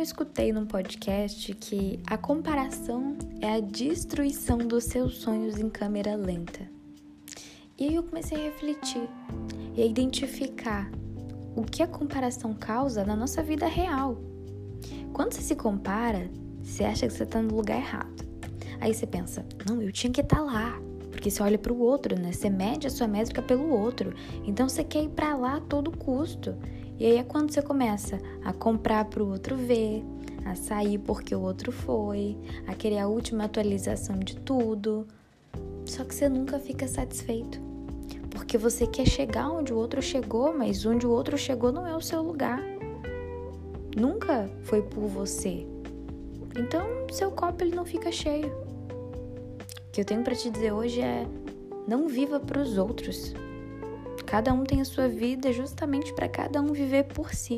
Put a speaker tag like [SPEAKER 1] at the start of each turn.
[SPEAKER 1] eu escutei num podcast que a comparação é a destruição dos seus sonhos em câmera lenta. E aí eu comecei a refletir e a identificar o que a comparação causa na nossa vida real. Quando você se compara, você acha que você está no lugar errado. Aí você pensa, não, eu tinha que estar tá lá. Porque você olha para o outro, né? Você mede a sua métrica pelo outro. Então você quer ir para lá a todo custo. E aí é quando você começa a comprar para o outro ver, a sair porque o outro foi, a querer a última atualização de tudo. Só que você nunca fica satisfeito. Porque você quer chegar onde o outro chegou, mas onde o outro chegou não é o seu lugar. Nunca foi por você. Então, seu copo ele não fica cheio. O que eu tenho para te dizer hoje é: não viva para os outros. Cada um tem a sua vida justamente para cada um viver por si.